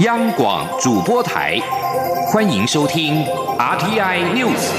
央广主播台，欢迎收听 RTI News。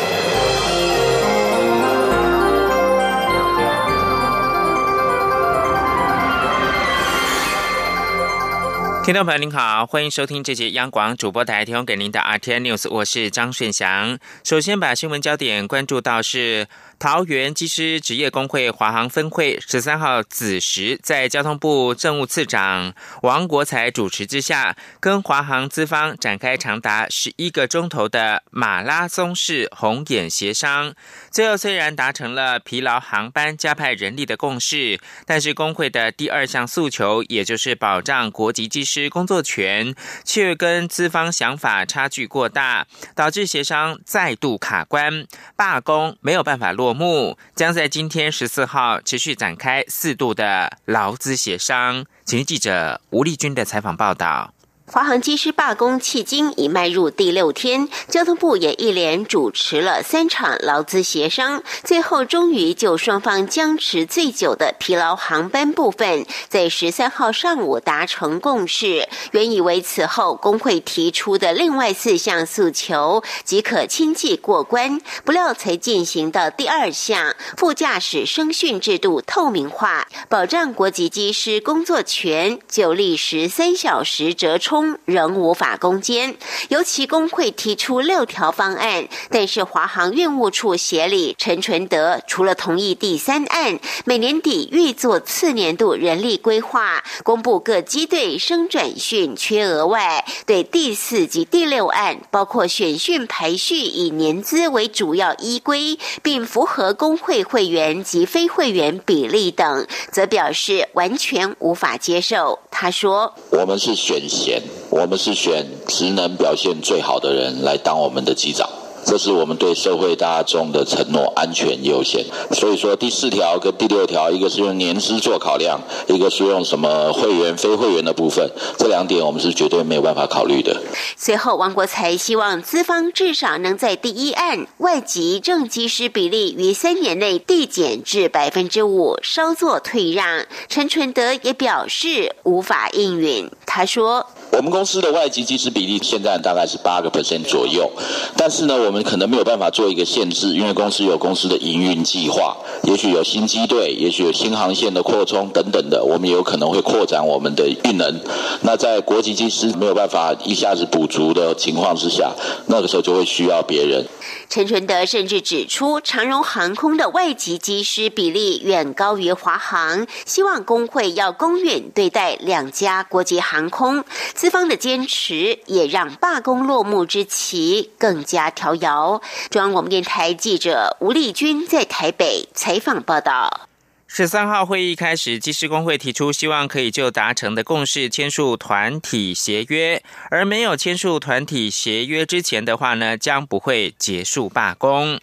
听众朋友您好，欢迎收听这节央广主播台提供给您的 RTI News，我是张顺祥。首先把新闻焦点关注到是。桃园机师职业工会华航分会十三号子时，在交通部政务次长王国才主持之下，跟华航资方展开长达十一个钟头的马拉松式红眼协商。最后虽然达成了疲劳航班加派人力的共识，但是工会的第二项诉求，也就是保障国籍机师工作权，却跟资方想法差距过大，导致协商再度卡关，罢工没有办法落。落幕将在今天十四号持续展开四度的劳资协商。请记者吴丽君的采访报道。华航机师罢工迄今已迈入第六天，交通部也一连主持了三场劳资协商，最后终于就双方僵持最久的疲劳航班部分，在十三号上午达成共识。原以为此后工会提出的另外四项诉求即可轻易过关，不料才进行到第二项副驾驶声讯制度透明化，保障国籍机师工作权，就历时三小时折冲。仍无法攻坚，尤其工会提出六条方案，但是华航运务处协理陈纯德除了同意第三案，每年底预做次年度人力规划，公布各机队升转训缺额外，对第四及第六案，包括选训排序以年资为主要依规，并符合工会会员及非会员比例等，则表示完全无法接受。他说：“我们是选贤。”我们是选职能表现最好的人来当我们的机长。这是我们对社会大众的承诺，安全优先。所以说，第四条跟第六条，一个是用年资做考量，一个是用什么会员、非会员的部分，这两点我们是绝对没有办法考虑的。随后，王国才希望资方至少能在第一案外籍正机师比例于三年内递减至百分之五，稍作退让。陈纯德也表示无法应允。他说：“我们公司的外籍机师比例现在大概是八个 percent 左右，但是呢，我们。”我们可能没有办法做一个限制，因为公司有公司的营运计划，也许有新机队，也许有新航线的扩充等等的，我们也有可能会扩展我们的运能。那在国际机师没有办法一下子补足的情况之下，那个时候就会需要别人。陈纯德甚至指出，长荣航空的外籍机师比例远高于华航，希望工会要公允对待两家国际航空。资方的坚持也让罢工落幕之期更加调有。中央广播电台记者吴丽君在台北采访报道。十三号会议开始，技师工会提出希望可以就达成的共识签署团体协约，而没有签署团体协约之前的话呢，将不会结束罢工。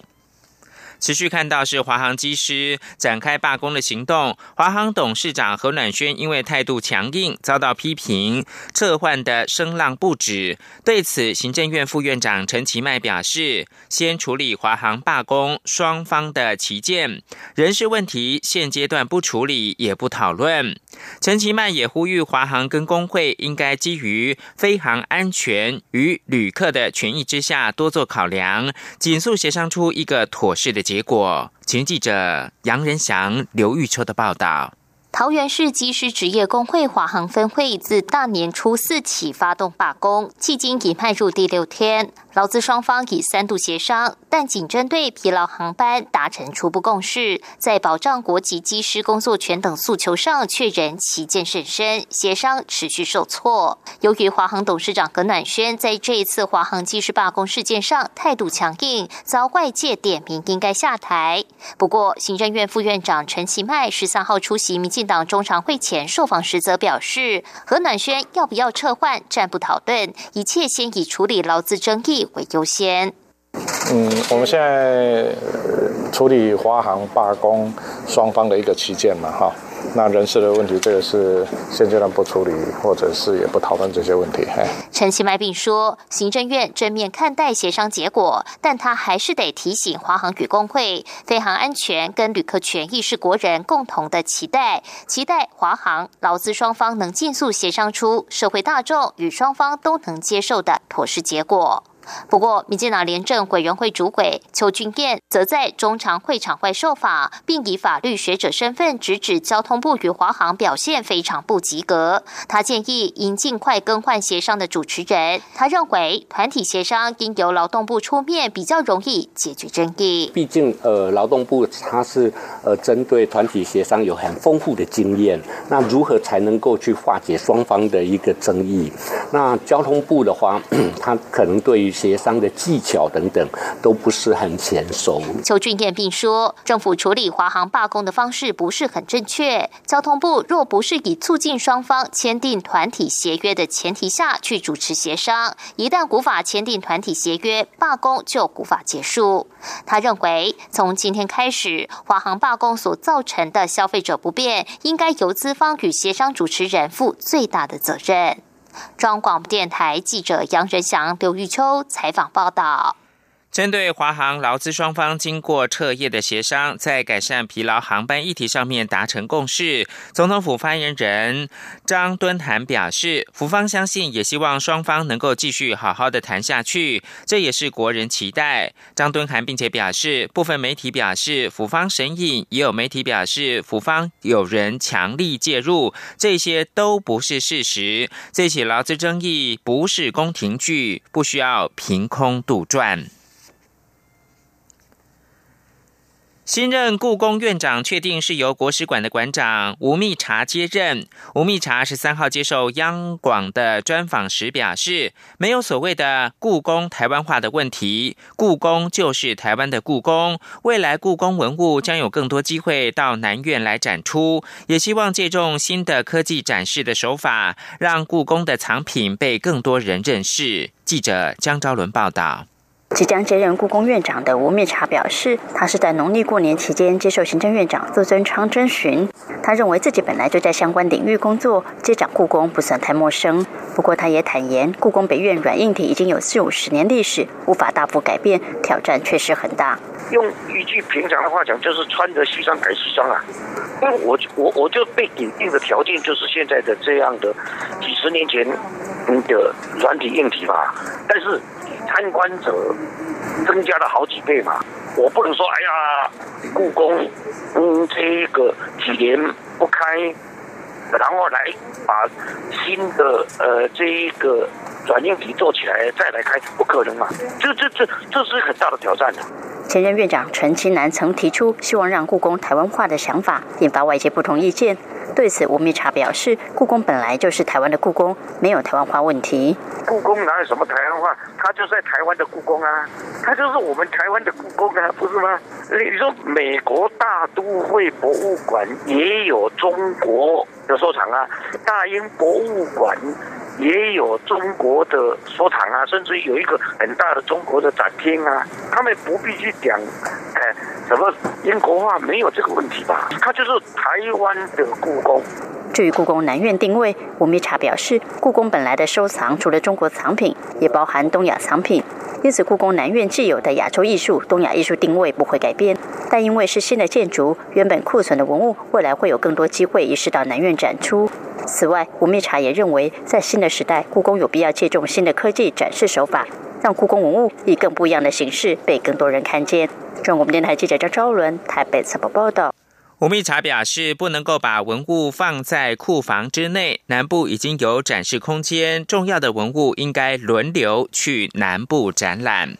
持续看到是华航机师展开罢工的行动，华航董事长何暖轩因为态度强硬遭到批评，撤换的声浪不止。对此，行政院副院长陈其迈表示，先处理华航罢工双方的旗舰人事问题，现阶段不处理也不讨论。陈其迈也呼吁华航跟工会应该基于飞航安全与旅客的权益之下多做考量，紧速协商出一个妥适的结。果，请记者杨仁祥、刘玉秋的报道。桃园市机师职业工会华航分会自大年初四起发动罢工，迄今已迈入第六天。劳资双方已三度协商，但仅针对疲劳航班达成初步共识，在保障国籍机师工作权等诉求上却仍旗舰甚深，协商持续受挫。由于华航董事长葛暖轩在这一次华航机师罢工事件上态度强硬，遭外界点名应该下台。不过，行政院副院长陈其迈十三号出席民进党中常会前受访时则表示，何暖轩要不要撤换暂不讨论，一切先以处理劳资争议为优先。嗯，我们现在处理华航罢工双方的一个期间嘛，哈。那人事的问题，这个是现阶段不处理，或者是也不讨论这些问题。陈其迈并说，行政院正面看待协商结果，但他还是得提醒华航与工会，飞航安全跟旅客权益是国人共同的期待，期待华航劳资双方能尽速协商出社会大众与双方都能接受的妥适结果。不过，民进党廉政委员会主委邱俊彦则在中常会场外受访，并以法律学者身份直指交通部与华航表现非常不及格。他建议应尽快更换协商的主持人。他认为团体协商应由劳动部出面，比较容易解决争议。毕竟，呃，劳动部他是呃针对团体协商有很丰富的经验。那如何才能够去化解双方的一个争议？那交通部的话，他可能对于协商的技巧等等都不是很娴熟。邱俊彦并说，政府处理华航罢工的方式不是很正确。交通部若不是以促进双方签订团体协约的前提下去主持协商，一旦无法签订团体协约，罢工就无法结束。他认为，从今天开始，华航罢工所造成的消费者不便，应该由资方与协商主持人负最大的责任。中央广播电台记者杨仁祥、刘玉秋采访报道。针对华航劳资双方经过彻夜的协商，在改善疲劳航班议题上面达成共识，总统府发言人张敦涵表示，府方相信，也希望双方能够继续好好的谈下去，这也是国人期待。张敦涵并且表示，部分媒体表示府方神隐，也有媒体表示府方有人强力介入，这些都不是事实。这起劳资争议不是宫廷剧，不需要凭空杜撰。新任故宫院长确定是由国史馆的馆长吴密察接任。吴密察十三号接受央广的专访时表示，没有所谓的故宫台湾化的问题，故宫就是台湾的故宫。未来故宫文物将有更多机会到南院来展出，也希望借重新的科技展示的手法，让故宫的藏品被更多人认识。记者江昭伦报道。即将接任故宫院长的吴密察表示，他是在农历过年期间接受行政院长邹尊昌征询。他认为自己本来就在相关领域工作，接掌故宫不算太陌生。不过，他也坦言，故宫北院软硬体已经有四五十年历史，无法大幅改变，挑战确实很大。用一句平常的话讲，就是穿着西装改西装啊。因为我我我就被给定的条件就是现在的这样的几十年前的软体硬体吧，但是。参观者增加了好几倍嘛，我不能说哎呀，故宫嗯这个几年不开，然后来把新的呃这一个软硬体做起来再来开，不可能嘛，这这这这是很大的挑战的。前任院长陈其南曾提出希望让故宫台湾化的想法，引发外界不同意见。对此，吴密察表示，故宫本来就是台湾的故宫，没有台湾化问题。故宫哪有什么台湾化？它就在台湾的故宫啊，它就是我们台湾的故宫啊，不是吗？你说美国大都会博物馆也有中国的收藏啊，大英博物馆。也有中国的收藏啊，甚至有一个很大的中国的展厅啊。他们不必去讲，哎，什么英国话没有这个问题吧？它就是台湾的故宫。至于故宫南院定位，吴密察表示，故宫本来的收藏除了中国藏品，也包含东亚藏品，因此故宫南院既有的亚洲艺术、东亚艺术定位不会改变。但因为是新的建筑，原本库存的文物未来会有更多机会移师到南院展出。此外，吴密察也认为，在新的时代，故宫有必要借重新的科技展示手法，让故宫文物以更不一样的形式被更多人看见。中国电台记者张昭伦台北采报报道。吴密察表示，不能够把文物放在库房之内，南部已经有展示空间，重要的文物应该轮流去南部展览。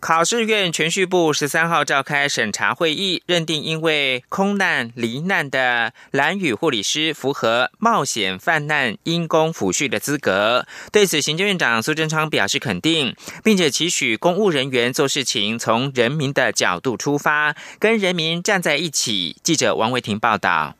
考试院全序部十三号召开审查会议，认定因为空难罹难的蓝宇护理师符合冒险犯难因公抚恤的资格。对此，行政院长苏贞昌表示肯定，并且期许公务人员做事情从人民的角度出发，跟人民站在一起。记者王维婷报道。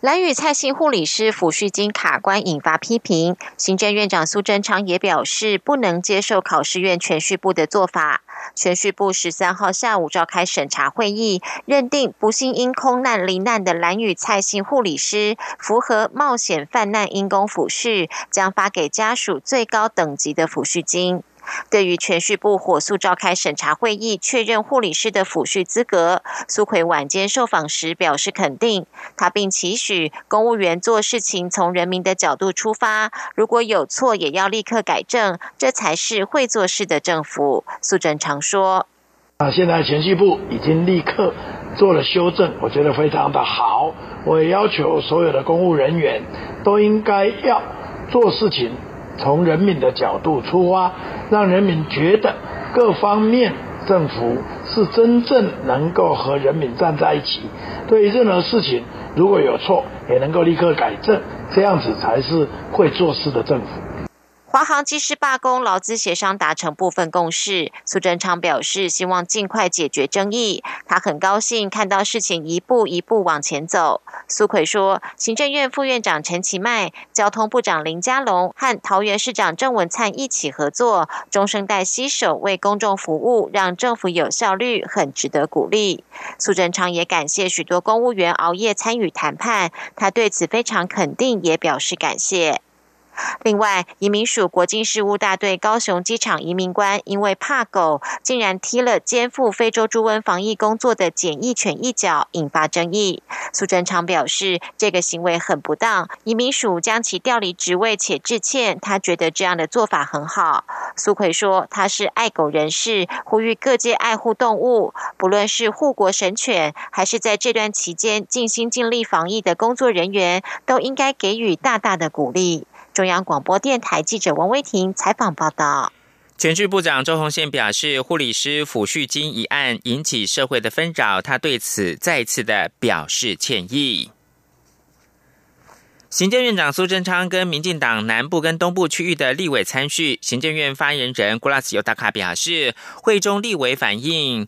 蓝宇蔡姓护理师抚恤金卡关引发批评，行政院长苏贞昌也表示不能接受考试院全序部的做法。全序部十三号下午召开审查会议，认定不幸因空难罹难的蓝宇蔡姓护理师符合冒险犯难因公抚恤，将发给家属最高等级的抚恤金。对于全序部火速召开审查会议，确认护理师的抚恤资格，苏奎晚间受访时表示肯定。他并期许公务员做事情从人民的角度出发，如果有错也要立刻改正，这才是会做事的政府。苏贞常说：“啊，现在全序部已经立刻做了修正，我觉得非常的好。我也要求所有的公务人员都应该要做事情。”从人民的角度出发，让人民觉得各方面政府是真正能够和人民站在一起。对任何事情，如果有错，也能够立刻改正，这样子才是会做事的政府。华航机师罢工，劳资协商达成部分共识。苏贞昌表示，希望尽快解决争议。他很高兴看到事情一步一步往前走。苏奎说，行政院副院长陈其迈、交通部长林佳龙和桃园市长郑文灿一起合作，中生代携手为公众服务，让政府有效率，很值得鼓励。苏贞昌也感谢许多公务员熬夜参与谈判，他对此非常肯定，也表示感谢。另外，移民署国境事务大队高雄机场移民官因为怕狗，竟然踢了肩负非洲猪瘟防疫工作的检疫犬一脚，引发争议。苏贞昌表示，这个行为很不当，移民署将其调离职位且致歉。他觉得这样的做法很好。苏奎说，他是爱狗人士，呼吁各界爱护动物，不论是护国神犬，还是在这段期间尽心尽力防疫的工作人员，都应该给予大大的鼓励。中央广播电台记者王威婷采访报道。全剧部长周鸿宪表示，护理师抚恤金一案引起社会的纷扰，他对此再次的表示歉意。行政院长苏贞昌跟民进党南部跟东部区域的立委参叙，行政院发言人古拉斯尤达卡表示，会中立委反映。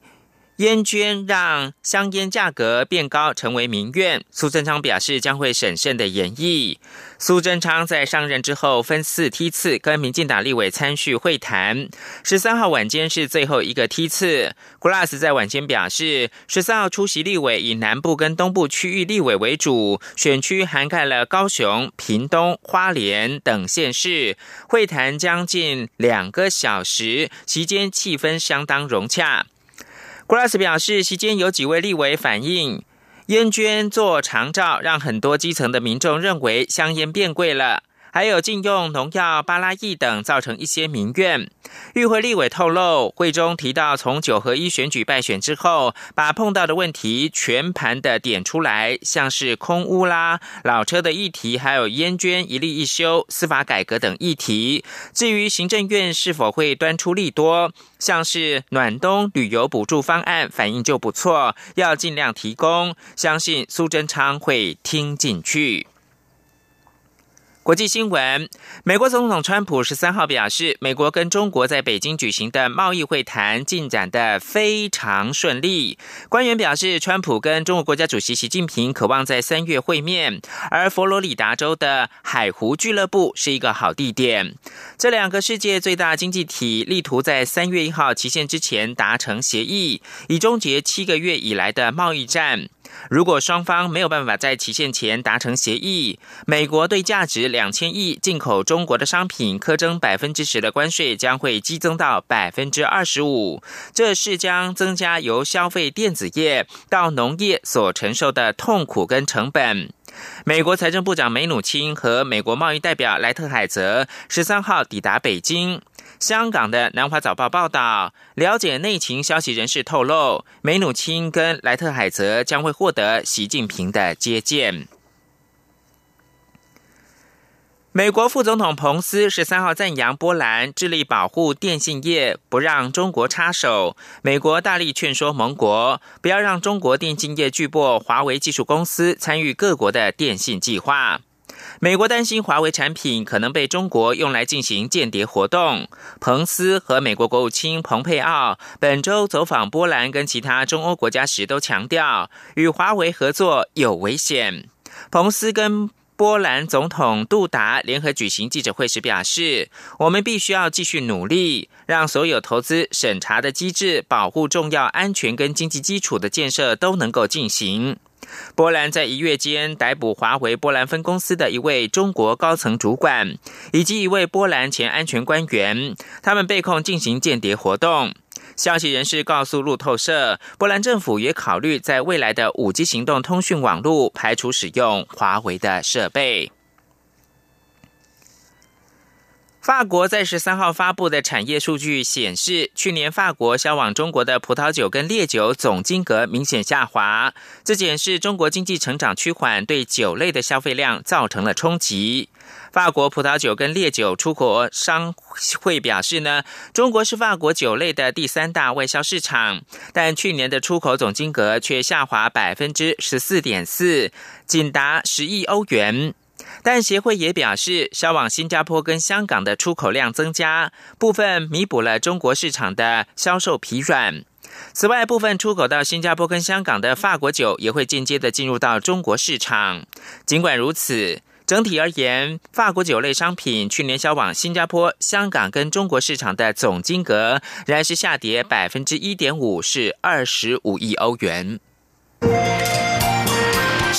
烟捐让香烟价格变高，成为民怨。苏贞昌表示将会审慎的演绎。苏贞昌在上任之后分四梯次跟民进党立委参叙会谈，十三号晚间是最后一个梯次。Glass 在晚间表示，十三号出席立委以南部跟东部区域立委为主，选区涵盖了高雄、屏东、花莲等县市。会谈将近两个小时，期间气氛相当融洽。Glass 表示，席间有几位立委反映，烟捐做长照，让很多基层的民众认为香烟变贵了。还有禁用农药、巴拉益等，造成一些民怨。与会立委透露，会中提到从九合一选举败选之后，把碰到的问题全盘的点出来，像是空屋啦、老车的议题，还有烟捐一例一修、司法改革等议题。至于行政院是否会端出利多，像是暖冬旅游补助方案，反应就不错，要尽量提供，相信苏贞昌会听进去。国际新闻：美国总统川普十三号表示，美国跟中国在北京举行的贸易会谈进展的非常顺利。官员表示，川普跟中国国家主席习近平渴望在三月会面，而佛罗里达州的海湖俱乐部是一个好地点。这两个世界最大经济体力图在三月一号期限之前达成协议，以终结七个月以来的贸易战。如果双方没有办法在期限前达成协议，美国对价值两千亿进口中国的商品苛征百分之十的关税将会激增到百分之二十五，这是将增加由消费电子业到农业所承受的痛苦跟成本。美国财政部长梅努钦和美国贸易代表莱特海泽十三号抵达北京。香港的南华早报报道，了解内情消息人士透露，梅努钦跟莱特海泽将会获得习近平的接见。美国副总统彭斯十三号赞扬波兰致力保护电信业，不让中国插手。美国大力劝说盟国不要让中国电信业巨擘华为技术公司参与各国的电信计划。美国担心华为产品可能被中国用来进行间谍活动。彭斯和美国国务卿蓬佩奥本周走访波兰跟其他中欧国家时，都强调与华为合作有危险。彭斯跟波兰总统杜达联合举行记者会时表示：“我们必须要继续努力，让所有投资审查的机制、保护重要安全跟经济基础的建设都能够进行。”波兰在一月间逮捕华为波兰分公司的一位中国高层主管，以及一位波兰前安全官员，他们被控进行间谍活动。消息人士告诉路透社，波兰政府也考虑在未来的五 G 行动通讯网络排除使用华为的设备。法国在十三号发布的产业数据显示，去年法国销往中国的葡萄酒跟烈酒总金额明显下滑，这显示中国经济成长趋缓对酒类的消费量造成了冲击。法国葡萄酒跟烈酒出口商会表示呢，中国是法国酒类的第三大外销市场，但去年的出口总金额却下滑百分之十四点四，仅达十亿欧元。但协会也表示，销往新加坡跟香港的出口量增加，部分弥补了中国市场的销售疲软。此外，部分出口到新加坡跟香港的法国酒也会间接的进入到中国市场。尽管如此，整体而言，法国酒类商品去年销往新加坡、香港跟中国市场的总金额仍然是下跌百分之一点五，是二十五亿欧元。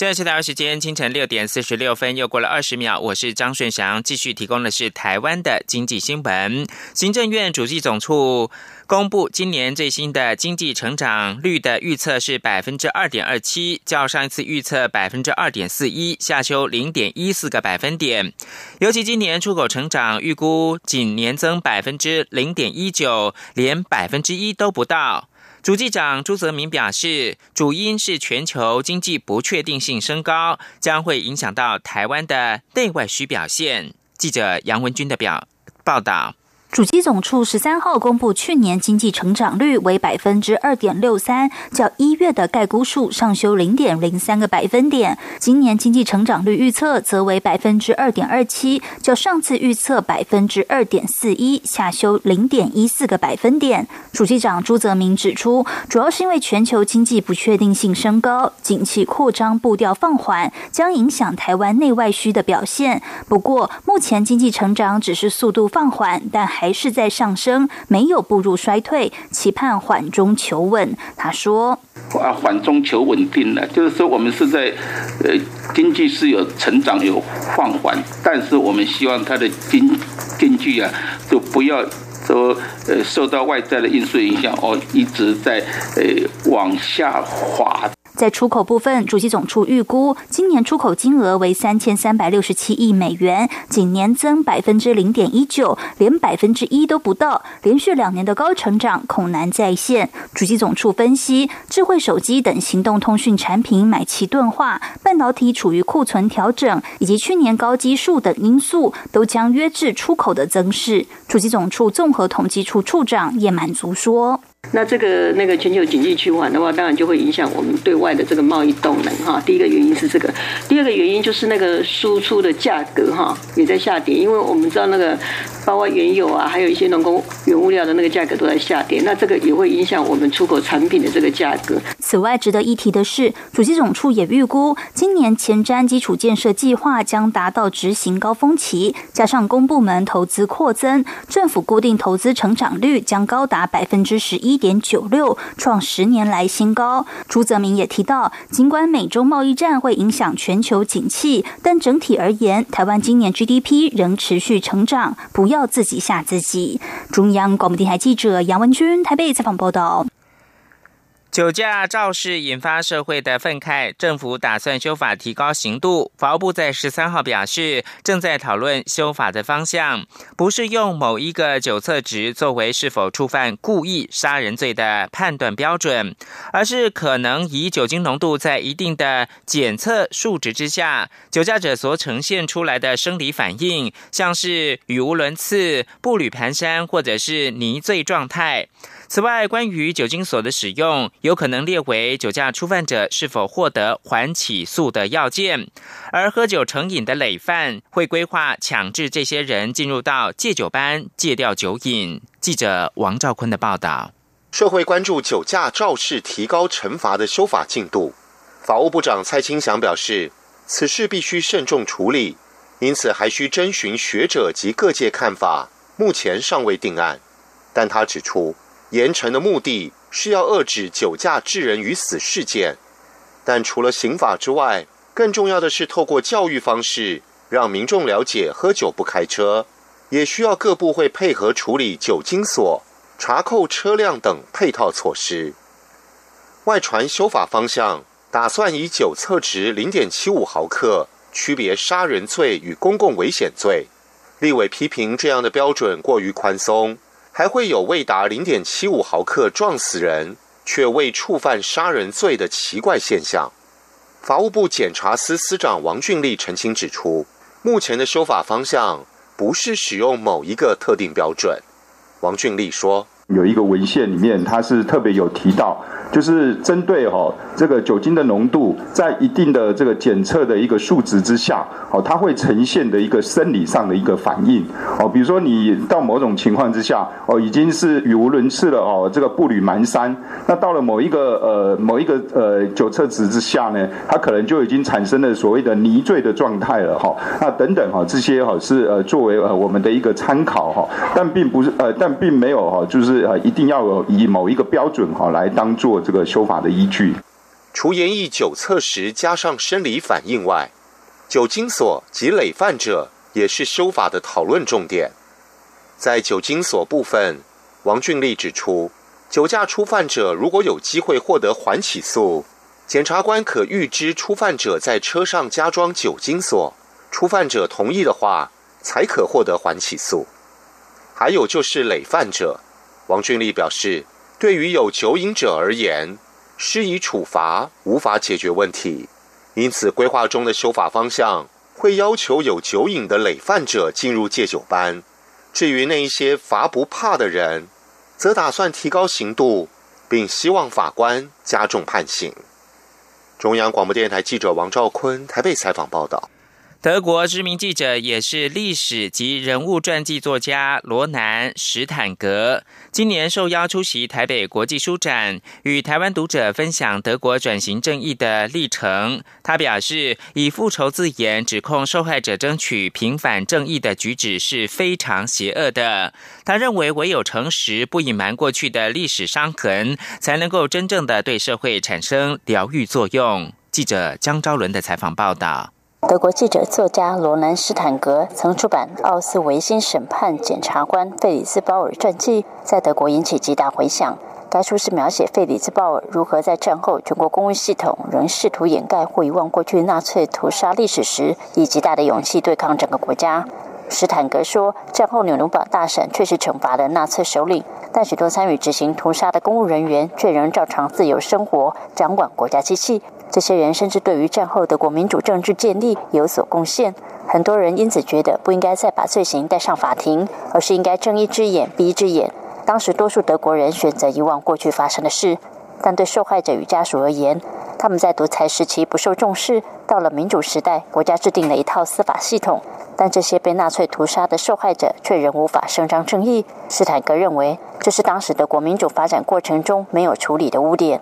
现在是台湾时间清晨六点四十六分，又过了二十秒。我是张顺祥，继续提供的是台湾的经济新闻。行政院主计总处。公布今年最新的经济成长率的预测是百分之二点二七，较上一次预测百分之二点四一下修零点一四个百分点。尤其今年出口成长预估仅年增百分之零点一九，连百分之一都不到。主计长朱泽民表示，主因是全球经济不确定性升高，将会影响到台湾的内外需表现。记者杨文军的表报道。主机总处十三号公布，去年经济成长率为百分之二点六三，较一月的概估数上修零点零三个百分点。今年经济成长率预测则为百分之二点二七，较上次预测百分之二点四一下修零点一四个百分点。主机长朱泽明指出，主要是因为全球经济不确定性升高，景气扩张步调放缓，将影响台湾内外需的表现。不过，目前经济成长只是速度放缓，但还还是在上升，没有步入衰退，期盼缓中求稳。他说：“啊，缓中求稳定了，就是说我们是在呃经济是有成长有放缓，但是我们希望它的经经济啊，就不要说呃受到外在的因素影响哦，一直在呃往下滑。”在出口部分，主席总处预估今年出口金额为三千三百六十七亿美元，仅年增百分之零点一九，连百分之一都不到，连续两年的高成长恐难再现。主席总处分析，智慧手机等行动通讯产品买气钝化，半导体处于库存调整，以及去年高基数等因素，都将约制出口的增势。主席总处综合统计处处长叶满足说。那这个那个全球经济趋缓的话，当然就会影响我们对外的这个贸易动能哈。第一个原因是这个，第二个原因就是那个输出的价格哈也在下跌，因为我们知道那个包括原油啊，还有一些农工原物料的那个价格都在下跌，那这个也会影响我们出口产品的这个价格。此外，值得一提的是，主机总处也预估，今年前瞻基础建设计划将达到执行高峰期，加上公部门投资扩增，政府固定投资成长率将高达百分之十一。一点九六创十年来新高。朱泽明也提到，尽管美中贸易战会影响全球景气，但整体而言，台湾今年 GDP 仍持续成长，不要自己吓自己。中央广播电台记者杨文君台北采访报道。酒驾肇事引发社会的愤慨，政府打算修法提高刑度。法务部在十三号表示，正在讨论修法的方向，不是用某一个酒测值作为是否触犯故意杀人罪的判断标准，而是可能以酒精浓度在一定的检测数值之下，酒驾者所呈现出来的生理反应，像是语无伦次、步履蹒跚或者是泥醉状态。此外，关于酒精锁的使用，有可能列为酒驾初犯者是否获得缓起诉的要件。而喝酒成瘾的累犯，会规划强制这些人进入到戒酒班，戒掉酒瘾。记者王兆坤的报道。社会关注酒驾肇事提高惩罚的修法进度。法务部长蔡清祥表示，此事必须慎重处理，因此还需征询学者及各界看法，目前尚未定案。但他指出。严惩的目的是要遏制酒驾致人于死事件，但除了刑法之外，更重要的是透过教育方式，让民众了解喝酒不开车，也需要各部会配合处理酒精锁、查扣车辆等配套措施。外传修法方向，打算以酒测值零点七五毫克区别杀人罪与公共危险罪。立委批评这样的标准过于宽松。还会有未达零点七五毫克撞死人却未触犯杀人罪的奇怪现象。法务部检察司司长王俊立澄清指出，目前的修法方向不是使用某一个特定标准。王俊立说：“有一个文献里面，他是特别有提到。”就是针对哈这个酒精的浓度，在一定的这个检测的一个数值之下，哦，它会呈现的一个生理上的一个反应，哦，比如说你到某种情况之下，哦，已经是语无伦次了，哦，这个步履蹒跚，那到了某一个呃某一个呃酒测值之下呢，它可能就已经产生了所谓的泥醉的状态了，哈，那等等哈，这些哈是呃作为呃我们的一个参考哈，但并不是呃但并没有哈，就是呃一定要以某一个标准哈来当做。这个修法的依据，除严议酒测时加上生理反应外，酒精锁及累犯者也是修法的讨论重点。在酒精锁部分，王俊立指出，酒驾初犯者如果有机会获得缓起诉，检察官可预知初犯者在车上加装酒精锁，初犯者同意的话，才可获得缓起诉。还有就是累犯者，王俊立表示。对于有酒瘾者而言，施以处罚无法解决问题，因此规划中的修法方向会要求有酒瘾的累犯者进入戒酒班。至于那一些罚不怕的人，则打算提高刑度，并希望法官加重判刑。中央广播电台记者王兆坤台北采访报道。德国知名记者，也是历史及人物传记作家罗南·史坦格，今年受邀出席台北国际书展，与台湾读者分享德国转型正义的历程。他表示，以复仇字眼指控受害者争取平反正义的举止是非常邪恶的。他认为，唯有诚实，不隐瞒过去的历史伤痕，才能够真正的对社会产生疗愈作用。记者江昭伦的采访报道。德国记者、作家罗南·斯坦格曾出版《奥斯维辛审判检察官费里斯·鲍尔传记》，在德国引起极大回响。该书是描写费里斯·鲍尔如何在战后全国公务系统仍试图掩盖或遗忘过去纳粹屠杀历史时，以极大的勇气对抗整个国家。斯坦格说：“战后纽伦堡大审确实惩罚了纳粹首领，但许多参与执行屠杀的公务人员却仍照常自由生活，掌管国家机器。”这些人甚至对于战后德国民主政治建立有所贡献。很多人因此觉得不应该再把罪行带上法庭，而是应该睁一只眼闭一只眼。当时多数德国人选择遗忘过去发生的事，但对受害者与家属而言，他们在独裁时期不受重视。到了民主时代，国家制定了一套司法系统，但这些被纳粹屠杀的受害者却仍无法伸张正义。斯坦格认为，这是当时德国民主发展过程中没有处理的污点。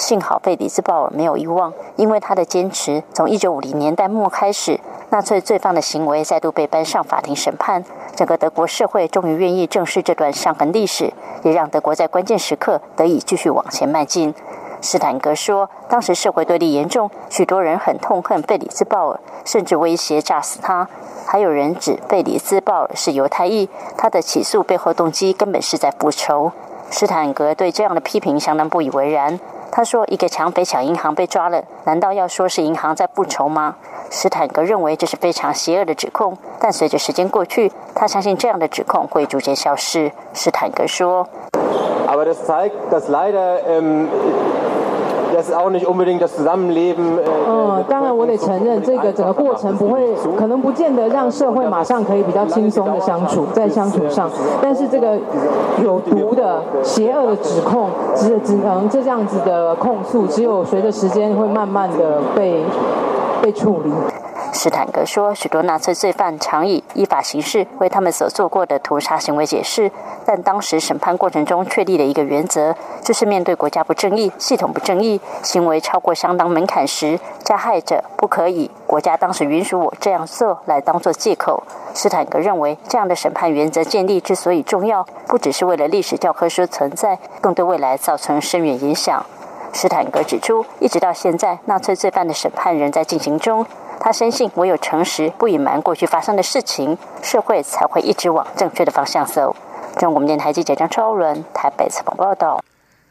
幸好费里兹鲍尔没有遗忘，因为他的坚持，从1950年代末开始，纳粹罪犯的行为再度被搬上法庭审判，整个德国社会终于愿意正视这段伤痕历史，也让德国在关键时刻得以继续往前迈进。斯坦格说，当时社会对立严重，许多人很痛恨费里兹鲍尔，甚至威胁炸死他。还有人指费里兹鲍尔是犹太裔，他的起诉背后动机根本是在复仇。斯坦格对这样的批评相当不以为然。他说：“一个抢匪抢银行被抓了，难道要说是银行在复仇吗？”斯坦格认为这是非常邪恶的指控，但随着时间过去，他相信这样的指控会逐渐消失。斯坦格说：“嗯，当然我得承认，这个整个过程不会，可能不见得让社会马上可以比较轻松的相处，在相处上，但是这个有毒的、邪恶的指控，只只能这样子的控诉，只有随着时间会慢慢的被被处理。斯坦格说，许多纳粹罪犯常以依法行事为他们所做过的屠杀行为解释，但当时审判过程中确立的一个原则，就是面对国家不正义、系统不正义行为超过相当门槛时，加害者不可以国家当时允许我这样做来当做借口。斯坦格认为，这样的审判原则建立之所以重要，不只是为了历史教科书存在，更对未来造成深远影响。斯坦格指出，一直到现在，纳粹罪犯的审判仍在进行中。他深信，唯有诚实、不隐瞒过去发生的事情，社会才会一直往正确的方向走。中国电台记者张超伦台北采访报道。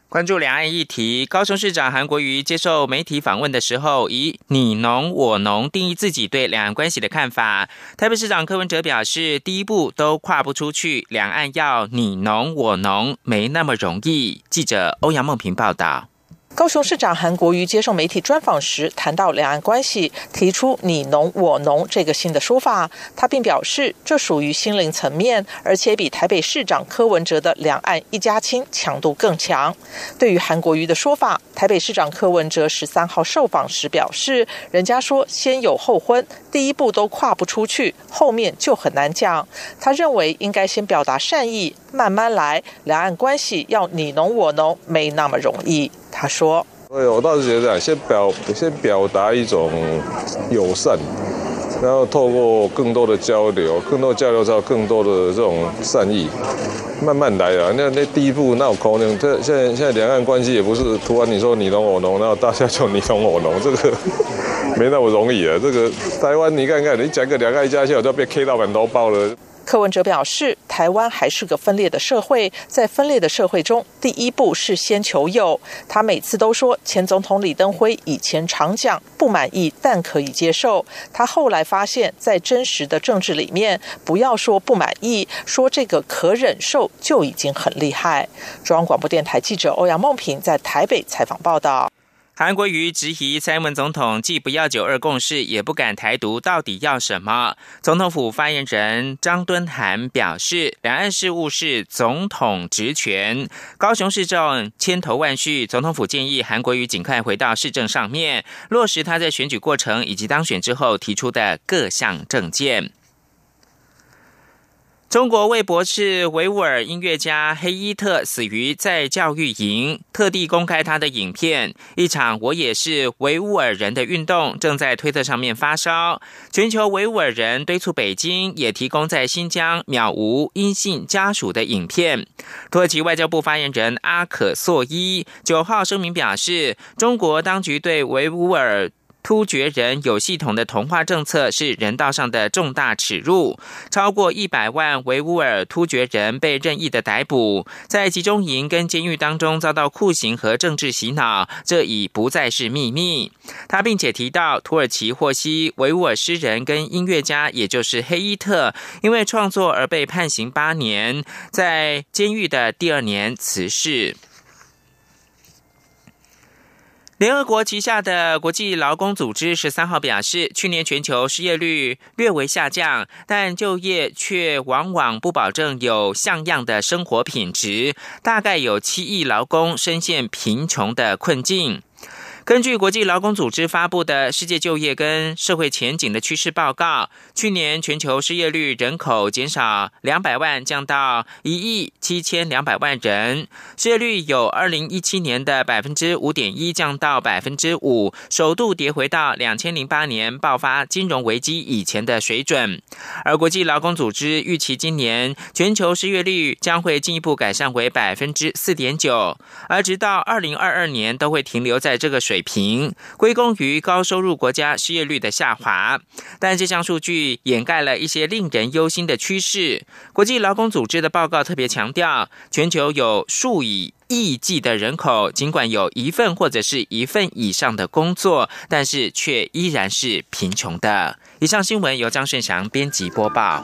关注两岸议题，高雄市长韩国瑜接受媒体访问的时候，以“你侬我侬”定义自己对两岸关系的看法。台北市长柯文哲表示，第一步都跨不出去，两岸要你侬我侬，没那么容易。记者欧阳梦平报道。高雄市长韩国瑜接受媒体专访时谈到两岸关系，提出“你侬我侬”这个新的说法。他并表示，这属于心灵层面，而且比台北市长柯文哲的“两岸一家亲”强度更强。对于韩国瑜的说法，台北市长柯文哲十三号受访时表示：“人家说先有后婚，第一步都跨不出去，后面就很难讲。”他认为应该先表达善意，慢慢来。两岸关系要你侬我侬，没那么容易。他说：“对，我倒是觉得，先表先表达一种友善，然后透过更多的交流，更多交流之后，更多的这种善意，慢慢来啊。那那第一步那有可能，这现在现在两岸关系也不是突然你说你侬我侬，然后大家就你侬我侬，这个 没那么容易啊。这个台湾你看看，你讲个两岸一家亲，我就被 K 到满头包了。”柯文哲表示，台湾还是个分裂的社会，在分裂的社会中，第一步是先求友。他每次都说，前总统李登辉以前常讲不满意，但可以接受。他后来发现，在真实的政治里面，不要说不满意，说这个可忍受就已经很厉害。中央广播电台记者欧阳梦平在台北采访报道。韩国瑜质疑蔡英文总统既不要九二共识，也不敢台独，到底要什么？总统府发言人张敦涵表示，两岸事务是总统职权，高雄市政千头万绪，总统府建议韩国瑜尽快回到市政上面，落实他在选举过程以及当选之后提出的各项政见。中国为博士维吾尔音乐家黑伊特死于在教育营，特地公开他的影片。一场“我也是维吾尔人”的运动正在推特上面发烧。全球维吾尔人敦促北京也提供在新疆渺无音信家属的影片。土耳其外交部发言人阿可索伊九号声明表示，中国当局对维吾尔。突厥人有系统的同化政策是人道上的重大耻辱。超过一百万维吾尔突厥人被任意的逮捕，在集中营跟监狱当中遭到酷刑和政治洗脑，这已不再是秘密。他并且提到，土耳其获悉维吾尔诗人跟音乐家，也就是黑伊特，因为创作而被判刑八年，在监狱的第二年辞世。联合国旗下的国际劳工组织十三号表示，去年全球失业率略微下降，但就业却往往不保证有像样的生活品质，大概有七亿劳工深陷贫穷的困境。根据国际劳工组织发布的《世界就业跟社会前景的趋势报告》，去年全球失业率人口减少两百万，降到一亿七千两百万人。失业率有二零一七年的百分之五点一，降到百分之五，首度跌回到两千零八年爆发金融危机以前的水准。而国际劳工组织预期今年全球失业率将会进一步改善为百分之四点九，而直到二零二二年都会停留在这个水水。平归功于高收入国家失业率的下滑，但这项数据掩盖了一些令人忧心的趋势。国际劳工组织的报告特别强调，全球有数以亿计的人口，尽管有一份或者是一份以上的工作，但是却依然是贫穷的。以上新闻由张顺祥编辑播报。